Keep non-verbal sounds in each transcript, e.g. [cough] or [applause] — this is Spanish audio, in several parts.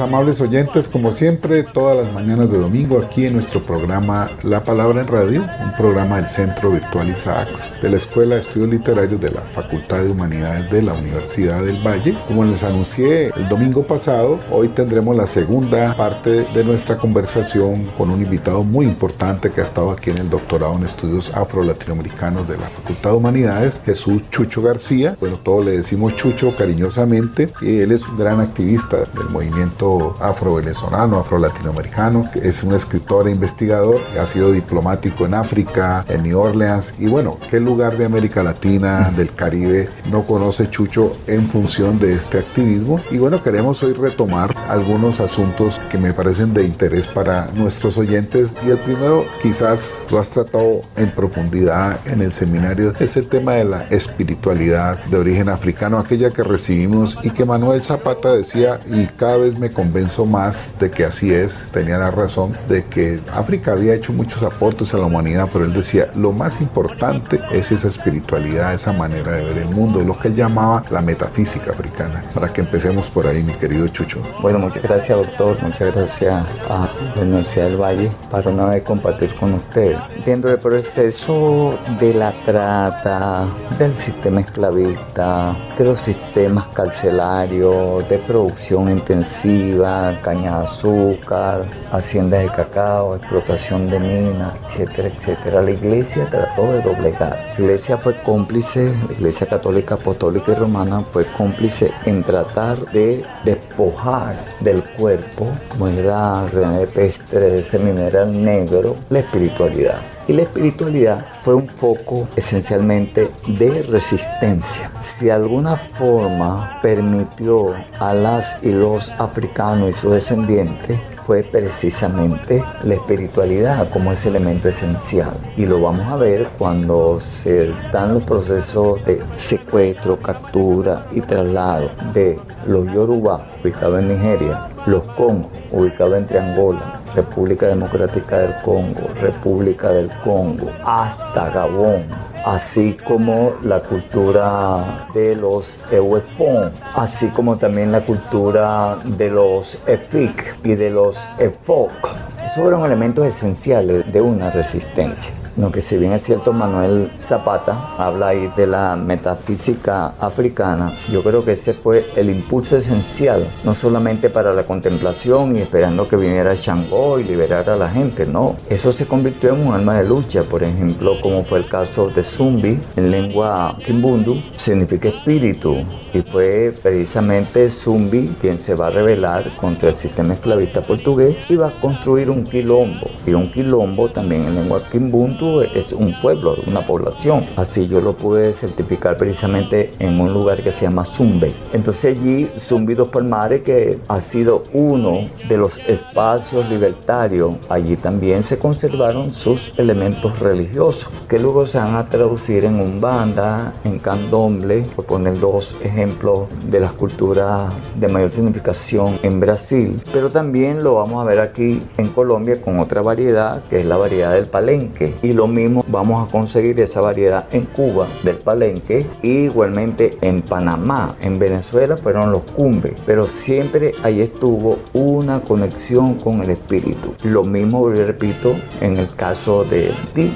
Amables oyentes, como siempre, todas las mañanas de domingo aquí en nuestro programa La Palabra en Radio, un programa del Centro Virtual Isaacs de la Escuela de Estudios Literarios de la Facultad de Humanidades de la Universidad del Valle. Como les anuncié el domingo pasado, hoy tendremos la segunda parte de nuestra conversación con un invitado muy importante que ha estado aquí en el doctorado en estudios afro-latinoamericanos de la Facultad de Humanidades, Jesús Chucho García. Bueno, todos le decimos Chucho cariñosamente y él es un gran activista del movimiento afro-venezolano, afro-latinoamericano. Es un escritor e investigador, ha sido diplomático en África, en New Orleans. Y bueno, ¿qué lugar de América Latina, del Caribe, no conoce Chucho en función de este activismo? Y bueno, queremos hoy retomar algunos asuntos que me parecen de interés para nuestros oyentes. Y el primero, quizás lo has tratado en profundidad en el seminario, es el tema de la espiritualidad de origen africano, aquella que recibimos y que Manuel Zapata decía, y cada vez me convenzo más de que así es, tenía la razón, de que África había hecho muchos aportes a la humanidad, pero él decía, lo más importante es esa espiritualidad, esa manera de ver el mundo, lo que él llamaba la metafísica africana. Para que empecemos por ahí, mi querido Chucho. Bueno, muchas gracias, doctor, muchas gracias a la Universidad del Valle para una vez compartir con usted. Viendo el proceso de la trata, del sistema esclavista, de los sistemas carcelarios, de producción intensiva, caña de azúcar, haciendas de cacao, explotación de minas, etcétera, etcétera. La iglesia trató de doblegar. La iglesia fue cómplice, la iglesia católica, apostólica y romana fue cómplice en tratar de despojar del cuerpo, como era René ese mineral negro, la espiritualidad. Y la espiritualidad fue un foco esencialmente de resistencia. Si alguna forma permitió a las y los africanos y sus descendientes fue precisamente la espiritualidad como ese elemento esencial. Y lo vamos a ver cuando se dan los procesos de secuestro, captura y traslado de los Yoruba, ubicados en Nigeria, los Congo, ubicados entre Angola, República Democrática del Congo, República del Congo, hasta Gabón, así como la cultura de los Ewefon, así como también la cultura de los Efik y de los Efok. Esos fueron elementos esenciales de una resistencia. No que si bien es cierto Manuel Zapata habla ahí de la metafísica africana, yo creo que ese fue el impulso esencial, no solamente para la contemplación y esperando que viniera Shango y liberara a la gente, no. Eso se convirtió en un arma de lucha, por ejemplo, como fue el caso de Zumbi en lengua kimbundu, significa espíritu, y fue precisamente Zumbi quien se va a rebelar contra el sistema esclavista portugués y va a construir un quilombo. Y un quilombo también en lengua kimbundu es un pueblo, una población. Así yo lo pude certificar precisamente en un lugar que se llama Zumbe. Entonces allí Zumbi dos Palmares, que ha sido uno de los espacios libertarios, allí también se conservaron sus elementos religiosos, que luego se van a traducir en Umbanda, en Candomble, por poner dos ejemplos de las culturas de mayor significación en Brasil, pero también lo vamos a ver aquí en Colombia con otra variedad que es la variedad del palenque. Y lo mismo vamos a conseguir esa variedad en Cuba del palenque y igualmente en Panamá, en Venezuela fueron los cumbes, pero siempre ahí estuvo una conexión con el espíritu. Lo mismo, repito, en el caso de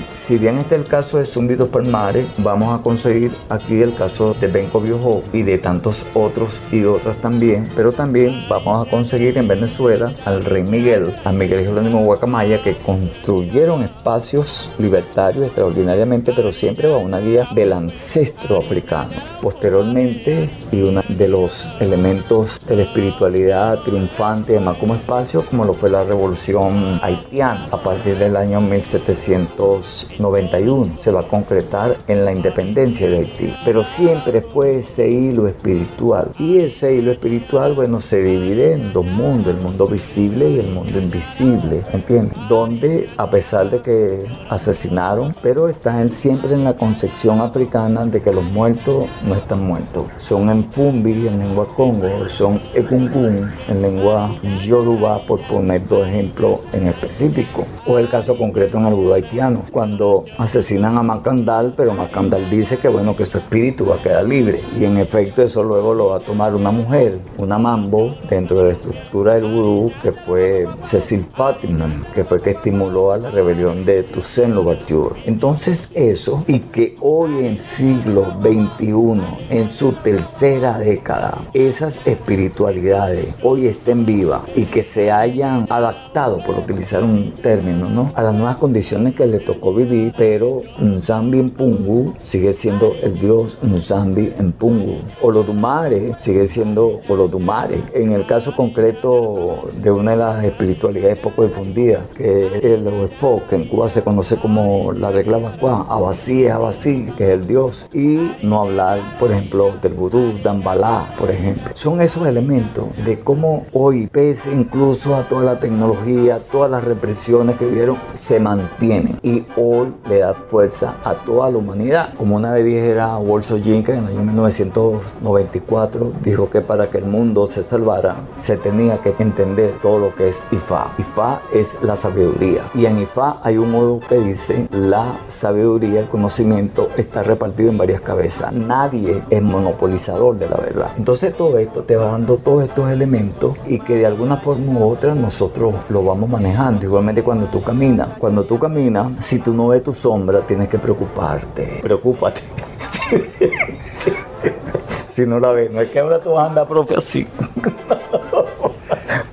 Si bien este es el caso de Zumbido Palmares, vamos a conseguir aquí el caso de Benco Biojo y de tantos otros y otras también, pero también vamos a conseguir en Venezuela al rey Miguel, a Miguel Jerónimo Guacamaya, que construyeron espacios libertarios extraordinariamente, pero siempre va una guía del ancestro africano. Posteriormente, y uno de los elementos de la espiritualidad triunfante, además como espacio, como lo fue la revolución haitiana, a partir del año 1791, se va a concretar en la independencia de Haití. Pero siempre fue ese hilo espiritual. Y ese hilo espiritual, bueno, se divide en dos mundos, el mundo visible y el mundo invisible, ¿entiendes? Donde, a pesar de que pero están siempre en la concepción africana de que los muertos no están muertos. Son en Fumbi, en lengua Congo, son Egungun, en lengua Yoruba, por poner dos ejemplos en específico. O el caso concreto en el vudú haitiano, cuando asesinan a Macandal, pero Macandal dice que bueno, que su espíritu va a quedar libre. Y en efecto eso luego lo va a tomar una mujer, una mambo, dentro de la estructura del vudú, que fue Cecil Fatima, que fue que estimuló a la rebelión de Toussaint Entonces eso, y que hoy en siglo XXI, en su tercera década, esas espiritualidades hoy estén vivas y que se hayan adaptado, por utilizar un término, ¿no? a las nuevas condiciones que le tocó vivir, pero Nzambi Mpungu sigue siendo el dios Nzambi Mpungu. Olodumare sigue siendo Olodumare. En el caso concreto de una de las espiritualidades poco difundidas, que es el Oefo, que en Cuba se conoce como la regla Bakua, Abasí es Abasí, que es el dios, y no hablar, por ejemplo, del vudú, Dambalá, por ejemplo. Son esos elementos de cómo hoy, pese incluso a toda la tecnología, todas las represiones que vieron, se mantienen y hoy le da fuerza a toda la humanidad. Como una vez dijera Wolso Jinka en el año 1994, dijo que para que el mundo se salvara, se tenía que entender todo lo que es Ifá. Ifá es la sabiduría. Y en Ifá hay un modo que dice, la sabiduría, el conocimiento está repartido en varias cabezas. Nadie es monopolizador de la verdad. Entonces todo esto te va dando todos estos elementos y que de alguna forma u otra nosotros lo vamos manejando. Igualmente cuando tú caminas. Cuando tú caminas, si tú no ves tu sombra, tienes que preocuparte. Preocúpate. [laughs] si no la ves, no es que ahora tú vas a andar [laughs]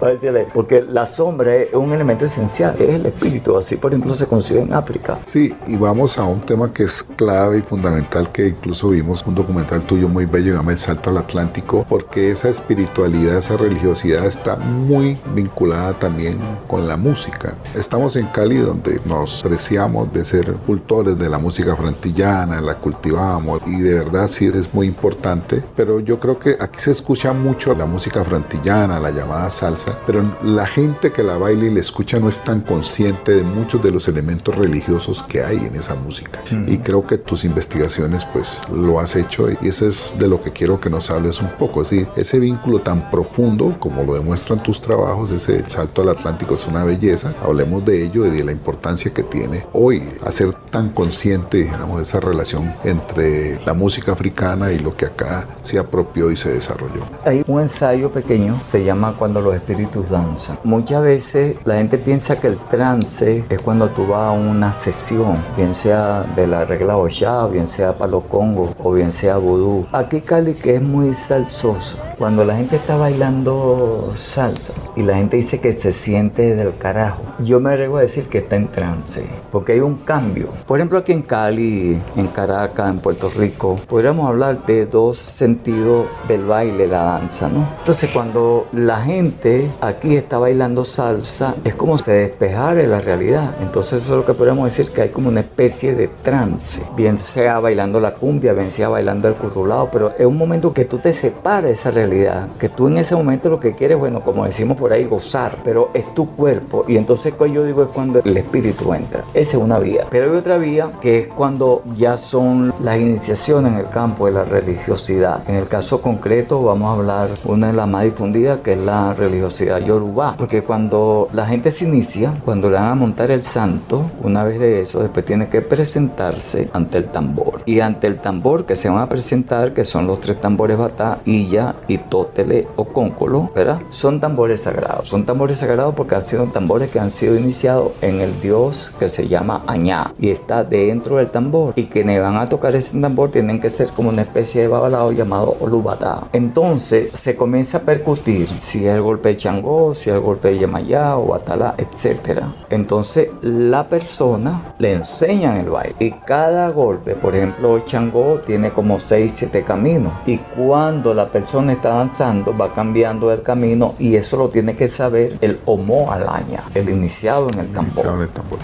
profe así. porque la sombra es un elemento esencial, es el espíritu, así por ejemplo se concibe en África. Sí, y vamos a un tema que es clave y fundamental, que incluso vimos un documental tuyo muy bello, llama El Salto al Atlántico, porque esa espiritualidad, esa religiosidad está muy vinculada también con la música. Estamos en Cali donde nos preciamos de ser cultores de la música frantillana, la cultivamos y de verdad sí es muy importante, pero yo creo que aquí se escucha mucho la música frantillana, la llamada salsa, pero la gente que la baila y la escucha no es tan consciente de muchos de los elementos religiosos que hay en esa música. Y creo que tus investigaciones pues lo has hecho y eso es de lo que quiero que nos hables un poco. Así, ese vínculo tan profundo como lo demuestran tus trabajos, ese salto al Atlántico es una belleza. Hablemos de ello y de la importancia que tiene hoy hacer tan consciente, digamos, esa relación entre la música africana y lo que acá se apropió y se desarrolló. Hay un ensayo pequeño, se llama Cuando los espíritus danza. Muchas veces la gente piensa que el trance es cuando tú vas a una sesión, bien sea de la regla Oshá, bien sea Palo Congo o bien sea Vudú. Aquí Cali que es muy salsosa. Cuando la gente está bailando salsa y la gente dice que se siente del carajo, yo me arriesgo a decir que está en trance, porque hay un cambio. Por ejemplo, aquí en Cali, en Caracas, en Puerto Rico, podríamos hablar de dos sentidos del baile, la danza, ¿no? Entonces, cuando la gente aquí está bailando salsa, es como se despejara de la realidad. Entonces, eso es lo que podríamos decir que hay como una especie de trance, bien sea bailando la cumbia, bien sea bailando el currulado, pero es un momento que tú te separas de esa realidad que tú en ese momento lo que quieres, bueno, como decimos por ahí, gozar, pero es tu cuerpo. Y entonces, que yo digo, es cuando el espíritu entra. Esa es una vía. Pero hay otra vía que es cuando ya son las iniciaciones en el campo de la religiosidad. En el caso concreto, vamos a hablar una de las más difundidas, que es la religiosidad sociedad yoruba, porque cuando la gente se inicia, cuando le van a montar el santo, una vez de eso, después tiene que presentarse ante el tambor. Y ante el tambor que se van a presentar, que son los tres tambores batá, illa y tótele o cóncolo, ¿verdad? Son tambores sagrados. Son tambores sagrados porque han sido tambores que han sido iniciados en el dios que se llama Añá y está dentro del tambor. Y quienes van a tocar ese tambor tienen que ser como una especie de babalao llamado olubata. Entonces se comienza a percutir si el golpe Changó, si el golpe de Yemayá o Atalá, etc. Entonces la persona le enseñan el baile y cada golpe, por ejemplo, Changó tiene como 6, 7 caminos y cuando la persona está avanzando va cambiando el camino y eso lo tiene que saber el Homo Alaña, el iniciado en el tambor.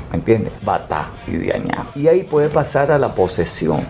¿Me entiendes? Bata y Diaña. Y ahí puede pasar a la posesión.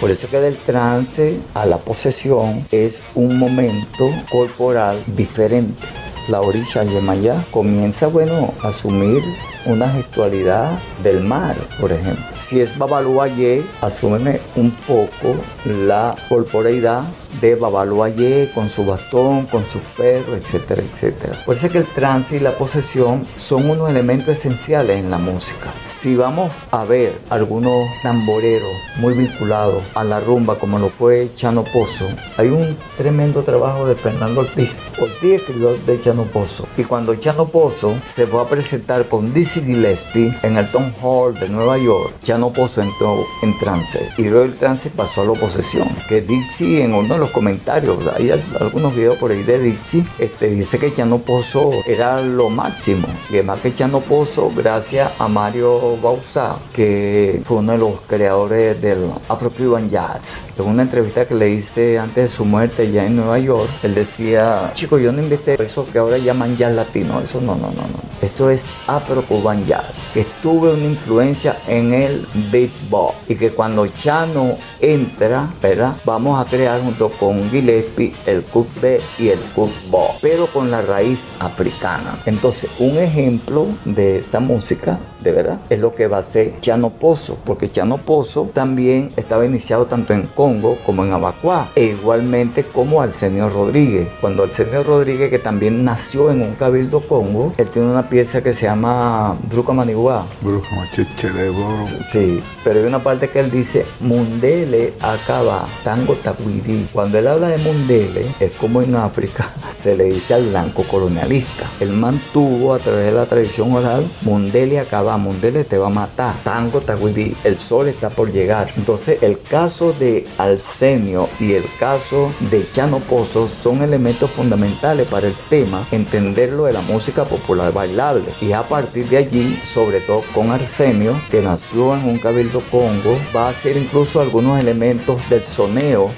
Por eso que del trance a la posesión es un momento corporal diferente. La orilla Yemayá comienza, bueno, a asumir una gestualidad del mar, por ejemplo. Si es Babaluaye, asúmeme un poco la corporeidad de Babaluaye con su bastón, con sus perros, etcétera, etcétera. Por eso es que el trance y la posesión son unos elementos esenciales en la música. Si vamos a ver algunos tamboreros muy vinculados a la rumba, como lo fue Chano Pozo, hay un tremendo trabajo de Fernando Ortiz. Ortiz escribió de Chano Pozo. Y cuando Chano Pozo se fue a presentar con Dizzy Gillespie en el Town Hall de Nueva York, Chano Pozo entró en trance. Y luego el trance pasó a la posesión. Que Dixie en uno de los comentarios, hay algunos videos por ahí de Dixie, este, dice que Chano Pozo era lo máximo. Y además que Chano Pozo, gracias a Mario Bauzá, que fue uno de los creadores del Afro-Cuban Jazz. En una entrevista que le hice antes de su muerte ya en Nueva York, él decía, chico, yo no inventé eso que ahora llaman jazz latino, eso no, no, no, no. Esto es Afro-Cuban Jazz, que tuve una influencia en el beatbox y que cuando Chano entra, ¿verdad? Vamos a crear junto con Gillespie el B y el Bo, pero con la raíz africana. Entonces, un ejemplo de esa música, de verdad, es lo que va a ser Chano Pozo, porque Chano Pozo también estaba iniciado tanto en Congo como en Abacuá, e igualmente como Arsenio Rodríguez. Cuando Arsenio Rodríguez, que también nació en un cabildo Congo, él tiene una pieza que se llama Bruca Manigua. Sí, pero hay una parte que él dice, Mundele acaba, tango tacuirí. Cuando él habla de Mundele, es como en África [laughs] se le dice al blanco colonialista. Él mantuvo a través de la tradición oral, Mundele acaba, Mundele te va a matar, tango tacuirí, el sol está por llegar. Entonces el caso de Alcenio y el caso de Chano Pozo son elementos fundamentales para el tema, entenderlo de la música popular bailable. Y a partir de allí, sobre todo con Arsenio, que nació en un cabildo Congo, va a hacer incluso algunos elementos del soneo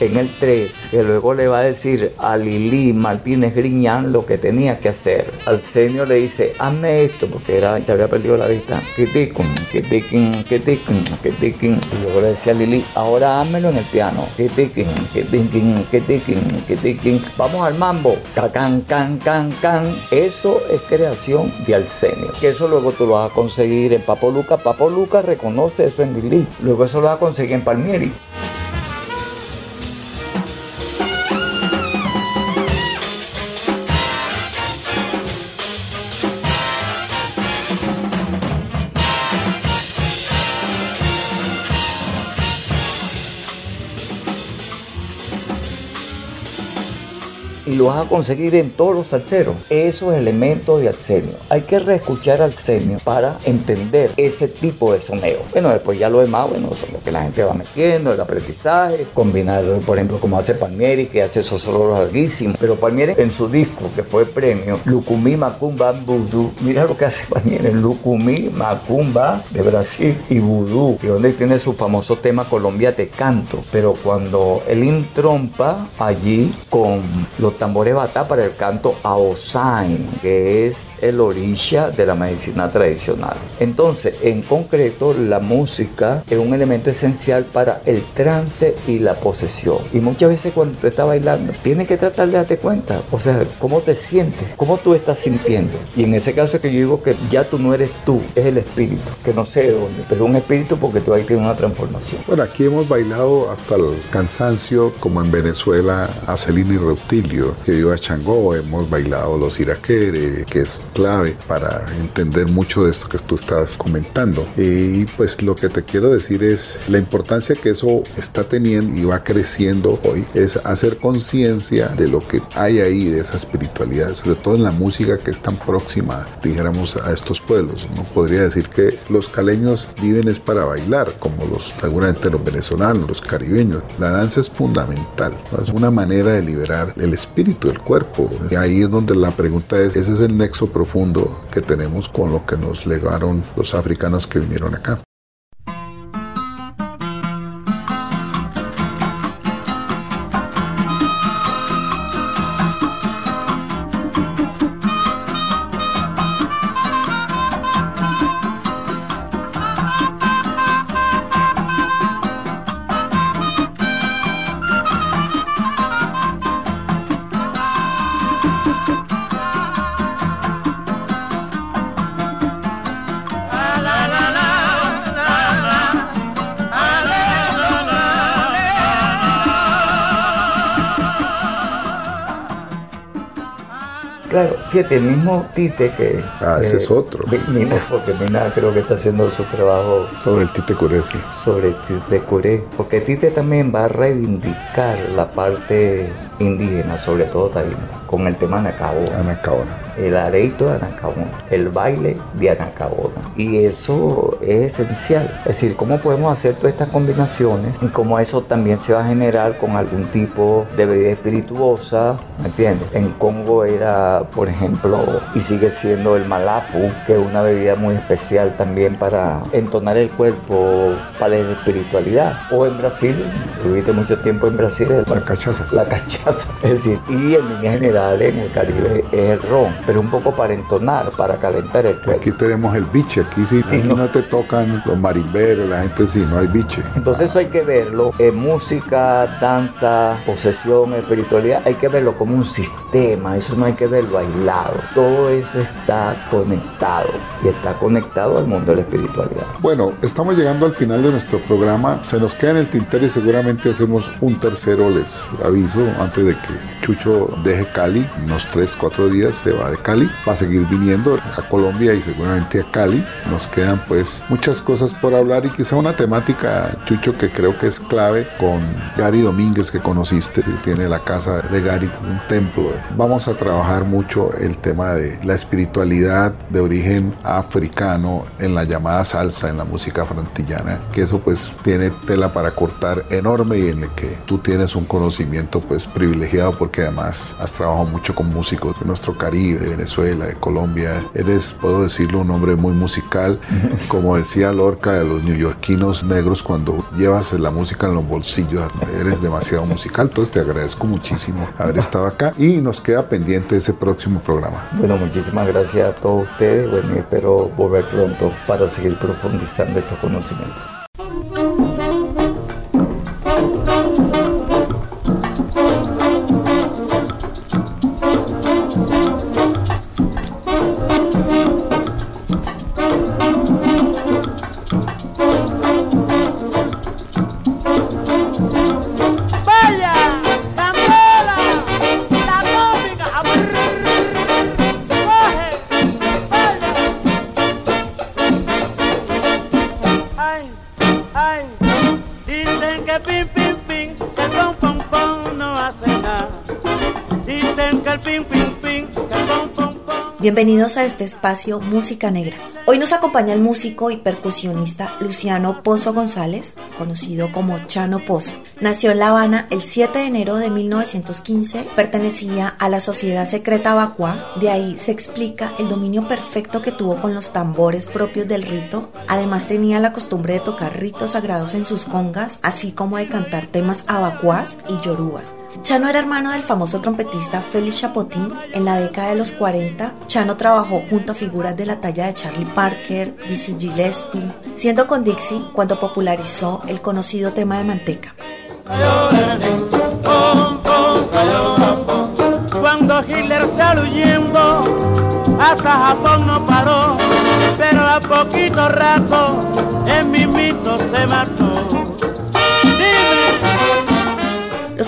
en el 3, que luego le va a decir a Lili Martínez Griñán lo que tenía que hacer. Al señor le dice, hazme esto, porque era, ya había perdido la vista. Y luego le decía a Lili, ahora házmelo en el piano. Vamos al mambo. Can, can, can, can. Eso es creación de Alcenio. Que eso luego tú lo vas a conseguir en Papo Luca. Papo Luca reconoce eso en Lili. Luego eso lo vas a conseguir en Palmieri. Y lo vas a conseguir en todos los salseros. Esos elementos de Arsenio. Hay que reescuchar Arsenio para entender ese tipo de soneo. Bueno, después ya lo demás, bueno, son lo que la gente va metiendo, el aprendizaje, combinar, por ejemplo, como hace Palmieri, que hace esos solos larguísimos. Pero Palmieri en su disco, que fue premio, Lucumí Macumba Voodoo, mira lo que hace Palmieri, Lucumí Macumba de Brasil y Voodoo, y donde tiene su famoso tema Colombia te canto. Pero cuando él intrompa allí con los tambores batá para el canto aosain, que es el orisha de la medicina tradicional. Entonces, en concreto, la música es un elemento esencial para el trance y la posesión. Y muchas veces cuando tú estás bailando, tienes que tratar de darte cuenta, o sea, cómo te sientes, cómo tú estás sintiendo. Y en ese caso que yo digo que ya tú no eres tú, es el espíritu, que no sé de dónde, pero un espíritu porque tú ahí tienes una transformación. Bueno, aquí hemos bailado hasta el cansancio, como en Venezuela, a Celina y Reutilio, que viva Changó, hemos bailado los iraquere, que es clave para entender mucho de esto que tú estás comentando. Y pues lo que te quiero decir es la importancia que eso está teniendo y va creciendo hoy, es hacer conciencia de lo que hay ahí, de esa espiritualidad, sobre todo en la música que es tan próxima, dijéramos, a estos pueblos. No podría decir que los caleños viven es para bailar, como los seguramente los venezolanos, los caribeños. La danza es fundamental, es una manera de liberar el espíritu, el cuerpo. Y ahí es donde la pregunta es, ese es el nexo profundo que tenemos con lo que nos legaron los africanos que vinieron acá. Fíjate, el mismo Tite que... Ah, ese es otro. Mina, porque Mina creo que está haciendo su trabajo... Sobre el Tite Curé, sí. Sobre el Tite Curé. Porque Tite también va a reivindicar la parte indígena, sobre todo también con el tema Anacaona. Anacaona el areito de Anacaona, el baile de Anacaona. Y eso es esencial. Es decir, cómo podemos hacer todas estas combinaciones y cómo eso también se va a generar con algún tipo de bebida espirituosa, ¿me entiendes? En Congo era, por ejemplo, y sigue siendo el malafu, que es una bebida muy especial también para entonar el cuerpo, para la espiritualidad. O en Brasil, viviste mucho tiempo en Brasil, la cachaza. La cachaza. [laughs] Es decir, y en línea general en el Caribe es el ron pero un poco para entonar, para calentar el cuerpo. Aquí tenemos el biche, aquí sí, aquí no. te tocan los marimberos, la gente sí, no hay biche. Entonces eso hay que verlo, en música, danza, posesión, espiritualidad, hay que verlo como un sistema, eso no hay que verlo aislado. Todo eso está conectado y está conectado al mundo de la espiritualidad. Bueno, estamos llegando al final de nuestro programa, se nos queda en el tintero y seguramente hacemos un tercero, les aviso, antes de que Chucho deje Cali, unos 3, 4 días se va de Cali, va a seguir viniendo a Colombia y seguramente a Cali. Nos quedan pues muchas cosas por hablar y quizá una temática, Chucho, que creo que es clave con Gary Domínguez que conociste, que tiene la casa de Gary, un templo. Vamos a trabajar mucho el tema de la espiritualidad de origen africano en la llamada salsa, en la música frantillana, que eso pues tiene tela para cortar enorme y en el que tú tienes un conocimiento pues privilegiado porque además has trabajado mucho con músicos de nuestro Caribe, Venezuela, de Colombia. Eres, puedo decirlo, un hombre muy musical. [laughs] Como decía Lorca de los neoyorquinos negros, cuando llevas la música en los bolsillos, eres demasiado musical. Entonces te agradezco muchísimo haber estado acá y nos queda pendiente ese próximo programa. Bueno, muchísimas gracias a todos ustedes. Bueno, espero volver pronto para seguir profundizando estos conocimientos. Bienvenidos a este espacio Música Negra. Hoy nos acompaña el músico y percusionista Luciano Pozo González, conocido como Chano Pozo. Nació en La Habana el 7 de enero de 1915, pertenecía a la Sociedad Secreta Bacua, de ahí se explica el dominio perfecto que tuvo con los tambores propios del rito, además tenía la costumbre de tocar ritos sagrados en sus congas, así como de cantar temas abacuás y yorubas Chano era hermano del famoso trompetista Félix Chapotín. En la década de los 40, Chano trabajó junto a figuras de la talla de Charlie Parker, Dizzy Gillespie, siendo con Dixie cuando popularizó el conocido tema de Manteca. Cuando Hitler salió huyendo, hasta Japón no paró, pero a poquito rato en mi mito se mató.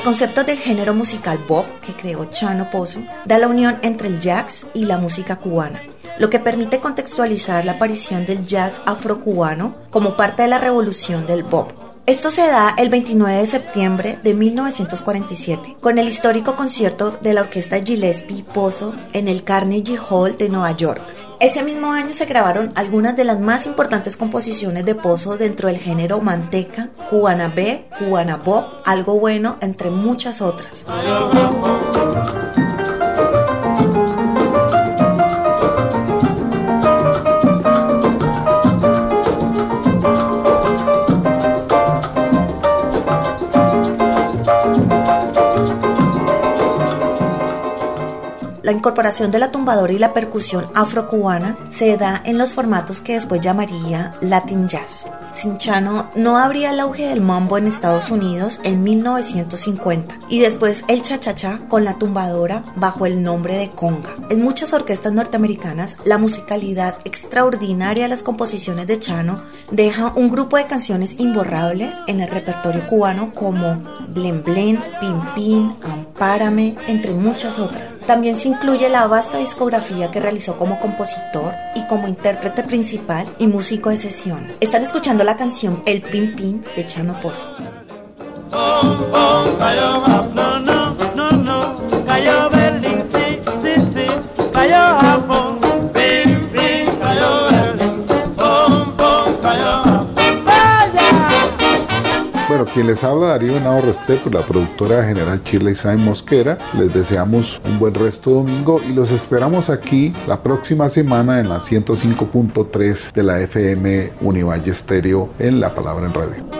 Los conceptos del género musical Bob que creó Chano Pozo da la unión entre el jazz y la música cubana, lo que permite contextualizar la aparición del jazz afrocubano como parte de la revolución del Bob. Esto se da el 29 de septiembre de 1947, con el histórico concierto de la orquesta Gillespie Pozo en el Carnegie Hall de Nueva York, ese mismo año se grabaron algunas de las más importantes composiciones de Pozo dentro del género Manteca, Cubana B, Cubana Bob, Algo Bueno, entre muchas otras. La incorporación de la tumbadora y la percusión afrocubana se da en los formatos que después llamaría Latin Jazz. Sin Chano no habría el auge del mambo en Estados Unidos en 1950 y después el cha-cha-cha con la tumbadora bajo el nombre de conga. En muchas orquestas norteamericanas, la musicalidad extraordinaria de las composiciones de Chano deja un grupo de canciones imborrables en el repertorio cubano como Blen Blen, Pin Pin, Ampárame, entre muchas otras. También se incluye la vasta discografía que realizó como compositor y como intérprete principal y músico de sesión. Están escuchando la canción El Pin Pin de Chano Pozo. Quien les habla Darío Venado Restrepo, la productora general Chile Isabel Mosquera. Les deseamos un buen resto domingo y los esperamos aquí la próxima semana en la 105.3 de la FM Univalle Estéreo en La Palabra en Radio.